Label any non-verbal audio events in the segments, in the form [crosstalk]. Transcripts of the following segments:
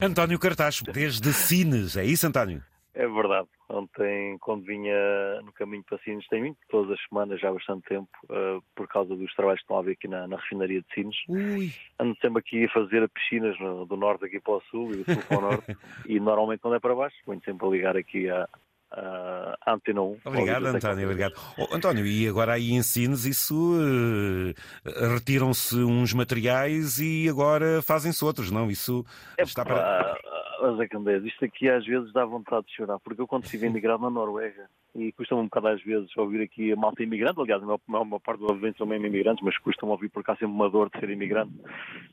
António Cartacho, desde Sines, é isso, António? É verdade. Ontem, quando vinha no caminho para Sines, tem vindo todas as semanas, já há bastante tempo, uh, por causa dos trabalhos que estão a haver aqui na, na refinaria de Sines. Ui. Ando sempre aqui a fazer piscinas no, do norte aqui para o sul e do sul para o norte. [laughs] e normalmente quando é para baixo, venho sempre a ligar aqui à, uh, Antena 1. Obrigado, António, obrigado. Oh, António, e agora aí em Sines isso uh, retiram-se uns materiais e agora fazem-se outros, não? Isso é, está para. Zé Candés, isto aqui às vezes dá vontade de chorar, porque eu quando estive [laughs] imigrado na Noruega, e custa-me um bocado às vezes ouvir aqui a malta imigrante, aliás, a maior parte dos ouvintes são mesmo imigrantes, mas custa-me ouvir por cá sempre uma dor de ser imigrante.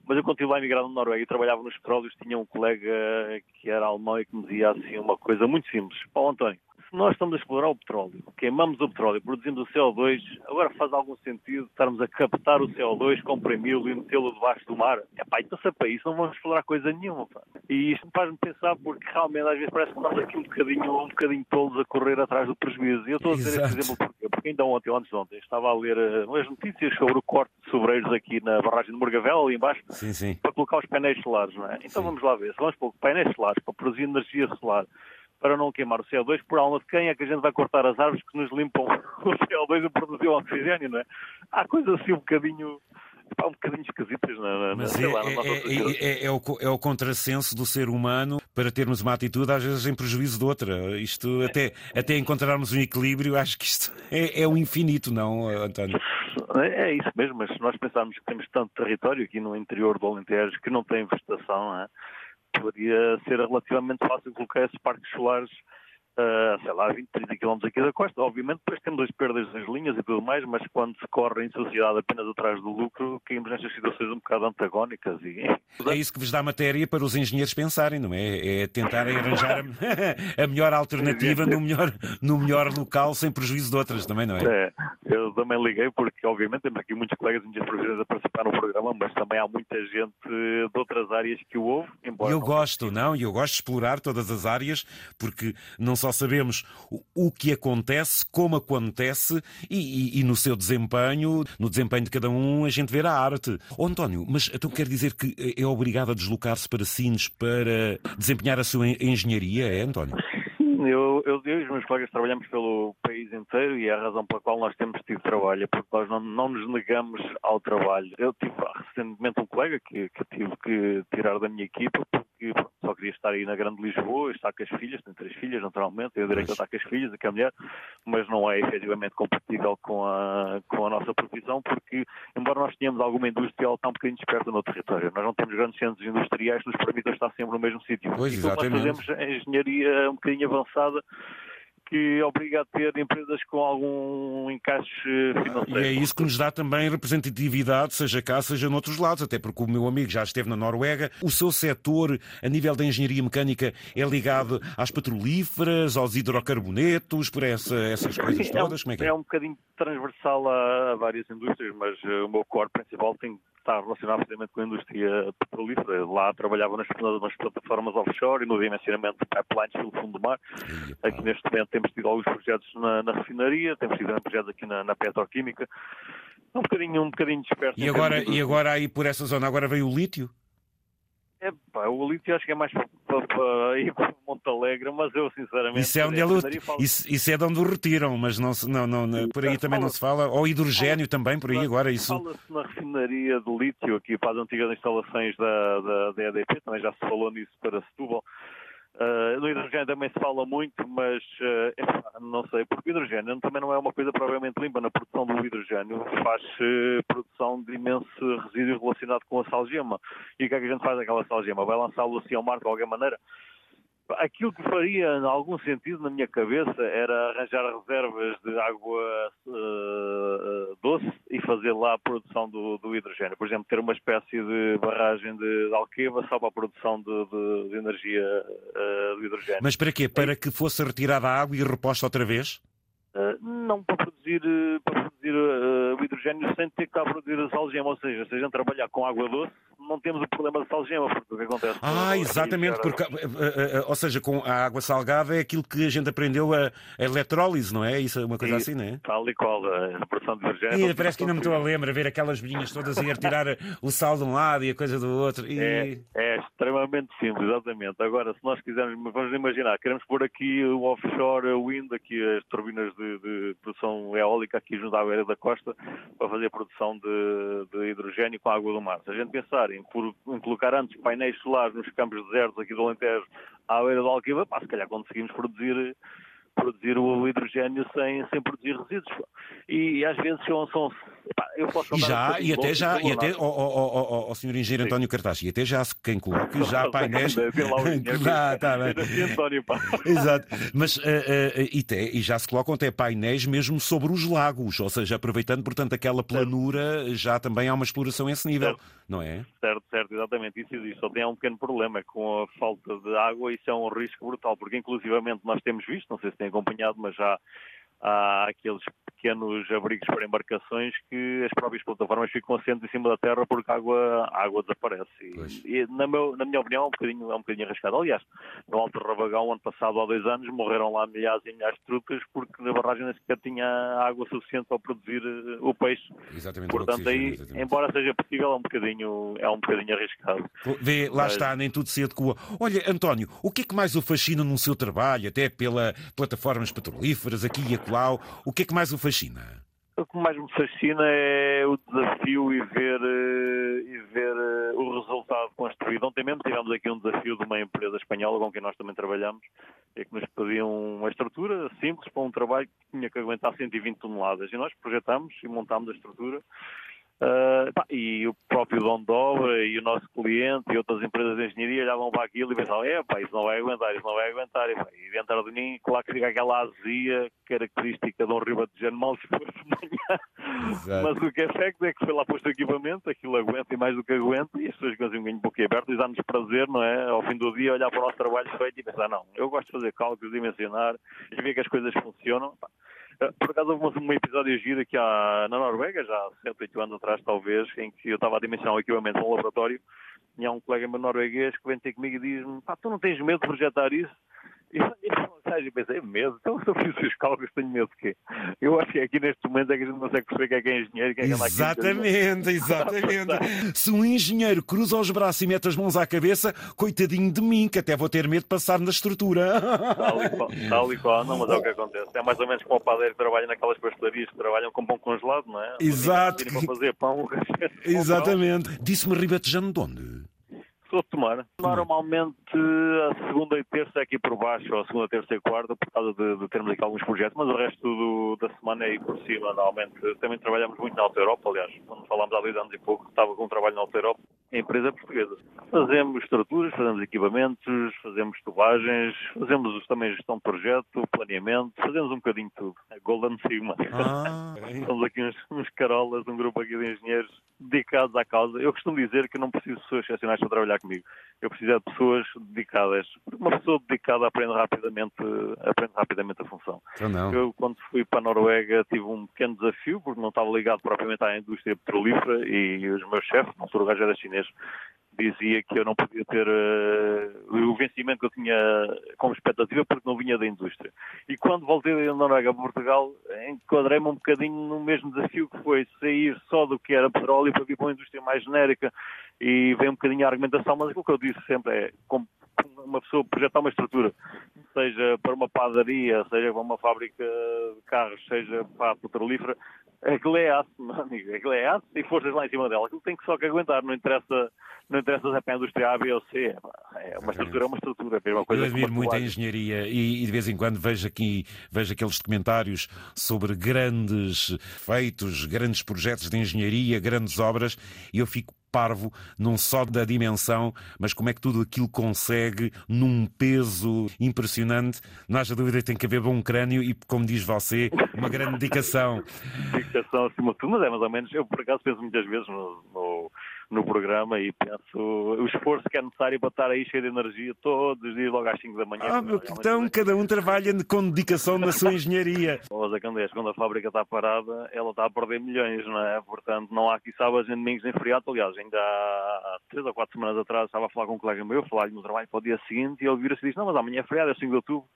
Mas eu quando estive lá imigrado na Noruega e trabalhava nos petróleos, tinha um colega que era alemão e que me dizia assim uma coisa muito simples. Paulo António, nós estamos a explorar o petróleo, queimamos o petróleo, produzimos o CO2, agora faz algum sentido estarmos a captar o CO2, comprimi-lo e metê-lo debaixo do mar? É pá, então se é para isso não vamos explorar coisa nenhuma. Pá. E isto faz-me pensar porque realmente às vezes parece que estamos aqui um bocadinho, um bocadinho tolos a correr atrás do prejuízo. E eu estou a dizer este exemplo porque, porque ainda ontem, ontem, ontem, estava a ler uh, as notícias sobre o corte de sobreiros aqui na barragem de Morgavela, ali embaixo, sim, sim. para colocar os painéis solares, não é? Então sim. vamos lá ver, se vamos pôr painéis solares para produzir energia solar, para não queimar o CO2, por alma de quem é que a gente vai cortar as árvores que nos limpam [laughs] o CO2 e produzir o oxigênio, não é? Há coisas assim um bocadinho um bocadinho esquisitas na, Mas é, lá, é, é, é, o, é o contrassenso do ser humano para termos uma atitude, às vezes, em prejuízo de outra. Isto, até, até encontrarmos um equilíbrio, [laughs] acho que isto é, é o infinito, não, António? É isso mesmo, mas se nós pensarmos que temos tanto território aqui no interior do Alentejo que não tem vegetação, não é? Poderia ser relativamente fácil colocar esses parques solares uh, sei lá, 20, 30 km aqui da costa. Obviamente, depois temos as perdas das linhas e tudo mais, mas quando se corre em sociedade apenas atrás do lucro, caímos nestas situações um bocado antagónicas. E... É isso que vos dá matéria para os engenheiros pensarem, não é? É tentar arranjar a, [laughs] a melhor alternativa no melhor, no melhor local, sem prejuízo de outras, também, não é? É, eu também liguei porque, obviamente, temos aqui muitos colegas profissionais a participar no programa, mas também há muita gente de outras áreas que o ouve. Embora eu gosto, não, e eu gosto de explorar todas as áreas, porque não só sabemos o, o que acontece, como acontece e, e, e, no seu desempenho, no desempenho de cada um, a gente vê a arte. Oh, António, mas então quer dizer que é obrigado a deslocar-se para Sines para desempenhar a sua engenharia, é, António? Eu, eu, eu e os meus colegas trabalhamos pelo país inteiro e é a razão pela qual nós temos tido trabalho, é porque nós não, não nos negamos ao trabalho. Eu tive recentemente um colega que, que tive que tirar da minha equipa queria estar aí na Grande Lisboa, estar com as filhas, tenho três filhas naturalmente, eu direito a estar com as filhas, a mulher, mas não é efetivamente compatível com a, com a nossa profissão porque, embora nós tenhamos alguma indústria, ela está um bocadinho desperta no território. Nós não temos grandes centros industriais que nos permitam estar sempre no mesmo sítio. Pois, então nós fazemos engenharia um bocadinho avançada que obriga a ter empresas com algum encaixe financeiro. E é isso que nos dá também representatividade, seja cá, seja noutros lados, até porque o meu amigo já esteve na Noruega. O seu setor, a nível da engenharia mecânica, é ligado às petrolíferas, aos hidrocarbonetos, por essa, essas coisas todas? Como é que é? É um bocadinho transversal a várias indústrias, mas eh, o meu core principal tem está relacionado precisamente com a indústria petrolífera. Lá trabalhava nas, nas plataformas offshore e no dimensionamento de pipelines pelo fundo do mar. Aqui neste momento temos tido alguns projetos na, na refinaria, temos tido projetos aqui na, na petroquímica. Um bocadinho, um bocadinho disperso. E agora, e agora aí por essa zona, agora veio o lítio? É, pá, o lítio acho que é mais para, ir para Monte Alegre, mas eu sinceramente. Isso é onde ele, isso, isso é de onde o retiram, mas não, não, não, não por aí também não se fala. Ou hidrogênio também, por aí agora. Isso... Fala-se na refinaria de lítio, aqui para as antigas instalações da, da, da EDP, também já se falou nisso para Setúbal. Uh, no hidrogênio também se fala muito, mas uh, não sei, porque o hidrogênio também não é uma coisa provavelmente limpa. Na produção do hidrogênio faz-se produção de imenso resíduo relacionado com a salgema. E o que é que a gente faz aquela salgema? Vai lançá-lo assim ao mar de alguma maneira? Aquilo que faria em algum sentido na minha cabeça era arranjar reservas de água uh, doce e fazer lá a produção do, do, hidrogênio. Por exemplo, ter uma espécie de barragem de, de Alqueva só para a produção de, de, de energia uh, do hidrogênio. Mas para quê? Para que fosse retirada a água e reposta outra vez? Uh, não para produzir, para produzir uh, o hidrogênio sem ter que produzir a salgema, ou seja, se a gente trabalhar com água doce, não temos o problema de salgema, porque o que acontece... Ah, exatamente, porque, eh, eh, ou seja, com a água salgada é aquilo que a gente aprendeu a, a eletrólise, não é? Isso é uma coisa e, assim, não é? Tal e qual, a produção de hidrogênio... E parece que ainda me estou a lembrar, ver aquelas bolinhas todas e ir tirar o sal de um lado e a coisa do outro. E... É, é extremamente simples, exatamente. Agora, se nós quisermos, vamos imaginar, queremos pôr aqui o offshore wind, aqui as turbinas de, de produção eólica aqui junto à beira da costa, para fazer produção de, de hidrogênio com a água do mar. Se a gente pensar em, por, colocar antes painéis solares nos campos desertos aqui do Alentejo, à beira do Alquiva, pá, se calhar conseguimos produzir produzir o hidrogênio sem, sem produzir resíduos. E, e às vezes são. são eu posso e já, e até já, e até, oh, senhor engenheiro António Cartaz, e até já quem coloca já [laughs] painéis. ah, [laughs] tá bem. [laughs] Exato. Mas uh, uh, e, te, e já se colocam até painéis mesmo sobre os lagos, ou seja, aproveitando, portanto, aquela planura, já também há uma exploração a esse nível, certo. não é? Certo, certo, exatamente. Isso existe. Só tem um pequeno problema com a falta de água, isso é um risco brutal, porque inclusivamente nós temos visto, não sei se tem acompanhado, mas já há aqueles pequenos abrigos para embarcações que as próprias plataformas ficam assentes em cima da terra porque a água, a água desaparece. E, e na, meu, na, minha opinião é um bocadinho, é um bocadinho arriscado. Aliás, no Alto Rabagão, ano passado, há dois anos, morreram lá milhares e milhares de trutas porque na barragem nem sequer tinha água suficiente para produzir eh, o peixe. Exatamente. Portanto, aí, exatamente. embora seja possível, é um bocadinho, é um bocadinho arriscado. Vê, lá Mas... está, nem tudo cedo com Olha, António, o que é que mais o fascina no seu trabalho, até pela plataformas petrolíferas aqui e acolá? O que é que mais o fascina? O que mais me fascina é o desafio e ver, eh, e ver eh, o resultado construído. Ontem mesmo tivemos aqui um desafio de uma empresa espanhola com quem nós também trabalhamos, é que nos pediam uma estrutura simples para um trabalho que tinha que aguentar 120 toneladas. E nós projetamos e montámos a estrutura Uh, pá, e o próprio dono de obra e o nosso cliente e outras empresas de engenharia olhavam para aquilo e pensavam, é pá, isso não vai aguentar, isso não vai aguentar. E, pá, e dentro de mim, claro que fica aquela azia característica de um ribatejano mal disposto de manhã. Exato. Mas o que é facto é que foi lá posto o equipamento, aquilo aguenta e mais do que aguenta, e as pessoas ficam assim um bocadinho boquiaberto e dá-nos prazer, não é? Ao fim do dia, olhar para o nosso trabalho feito e pensar, não, eu gosto de fazer cálculos, dimensionar e ver que as coisas funcionam. Pá. Eh, por acaso houve um episódio giro aqui na Noruega, já há 7, 8 anos atrás talvez, em que eu estava a dimensionar o equipamento no laboratório e há um colega meu norueguês que vem ter comigo e diz-me, pá, tu não tens medo de projetar isso? Eu pensei, medo? Então se eu fiz os cálculos tenho medo de quê? Eu acho que aqui neste momento é que a gente não consegue perceber quem é que é engenheiro e quem é que aqui. Exatamente, exatamente. se um engenheiro cruza os braços e mete as mãos à cabeça, coitadinho de mim, que até vou ter medo de passar na estrutura. Tal e qual, tal e qual. não, mas é o que acontece. É mais ou menos como o padeiro que trabalha naquelas pastelarias que trabalham com pão congelado, não é? Exato. Para fazer pão, [laughs] Exatamente. Disse-me ribatejando de onde? Sou de Tomar. Normalmente a segunda e terça é aqui por baixo, ou a segunda, terça e quarta, por causa de, de termos aqui alguns projetos, mas o resto do, da semana é aí por cima, normalmente. Também trabalhamos muito na Alta Europa, aliás, quando falámos há dois anos e pouco, estava com um trabalho na Alta Europa, em empresa portuguesa. Fazemos estruturas, fazemos equipamentos, fazemos tubagens, fazemos também gestão de projeto, planeamento, fazemos um bocadinho de tudo. A Golden Sigma. Ah, [laughs] Somos aqui uns, uns carolas, um grupo aqui de engenheiros dedicados à causa. Eu costumo dizer que não preciso de pessoas excepcionais para trabalhar comigo. Eu preciso é de pessoas dedicadas. Uma pessoa dedicada aprende rapidamente, aprende rapidamente a função. Então eu, quando fui para a Noruega, tive um pequeno desafio, porque não estava ligado propriamente à indústria petrolífera e os meus chefes, não sou o gajo era chinês, dizia que eu não podia ter uh, o vencimento que eu tinha como expectativa porque não vinha da indústria. E quando voltei da Noruega para Portugal, enquadrei-me um bocadinho no mesmo desafio que foi sair só do que era petróleo para vir para uma indústria mais genérica e veio um bocadinho a argumentação, mas aquilo que eu disse sempre é uma pessoa projetar uma estrutura, seja para uma padaria, seja para uma fábrica de carros, seja para a petrolífera, aquilo é aço, [laughs] meu amigo, aquilo é aço e forças lá em cima dela. Aquilo tem que só que aguentar, não interessa, não interessa se é para a indústria A, B ou C. É uma estrutura, é uma estrutura. É uma coisa Eu admiro muito a engenharia e, e, de vez em quando vejo aqui, vejo aqueles documentários sobre grandes feitos, grandes projetos de engenharia, grandes obras e eu fico parvo, não só da dimensão, mas como é que tudo aquilo consegue num peso impressionante. Não haja dúvida que tem que haver bom crânio e, como diz você, uma grande dedicação. [laughs] dedicação acima de tudo, mas é mais ou menos. Eu, por acaso, penso muitas vezes no, no no programa e penso o esforço que é necessário para estar aí cheio de energia todos os dias, logo às 5 da manhã. Ah, então cada um trabalha com dedicação na sua engenharia. [laughs] Ô, Zé Candeias, quando a fábrica está parada, ela está a perder milhões, não é? Portanto, não há aqui sábados nem domingos nem feriado. Aliás, ainda há três ou quatro semanas atrás estava a falar com um colega meu, falar-lhe no trabalho para o dia seguinte e ele vira-se e disse, não, mas amanhã é feriado, é 5 de outubro.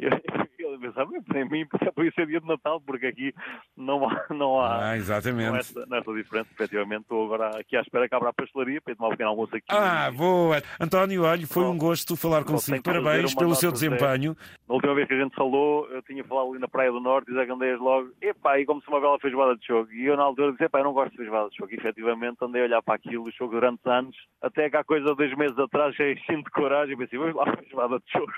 Eu, [laughs] eu pensava, para mim [laughs] podia ser dia de Natal, porque aqui não há, não há ah, exatamente. Não esta, não esta diferença. Efetivamente, estou agora aqui à espera que abra a pastelaria para tomar um pequeno almoço aqui. Ah, boa! António, olha, foi um gosto falar consigo. Parabéns pelo seu desempenho. Na última vez que a gente falou, eu tinha falado ali na Praia do Norte e Zé logo, epá, e como se uma bela feijoada de choco. E eu na altura disse, epá, eu não gosto de feijoada de choco. E efetivamente andei a olhar para aquilo, o choco durante anos, até que há coisa de dois meses atrás, cheio de coragem, e pensei, vamos lá, feijoada de choco.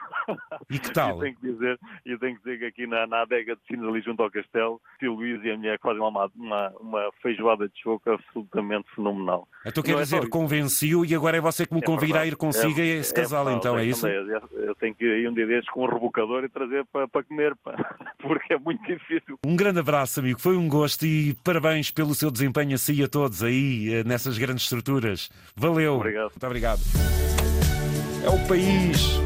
E que tal? [laughs] e tenho que dizer, e tenho que dizer que aqui na, na adega de Sinos, ali junto ao castelo, o tio Luís e a mulher fazem uma, uma, uma feijoada de choco absolutamente fenomenal. Então quer dizer, é convenciu e agora é você que me é convida a ir consigo é, a esse casal, é, então, é isso? Eu tenho que ir um dia destes com um e trazer para, para comer, [laughs] porque é muito difícil. Um grande abraço, amigo, foi um gosto e parabéns pelo seu desempenho assim a todos aí, eh, nessas grandes estruturas. Valeu. Obrigado. Muito obrigado. É o país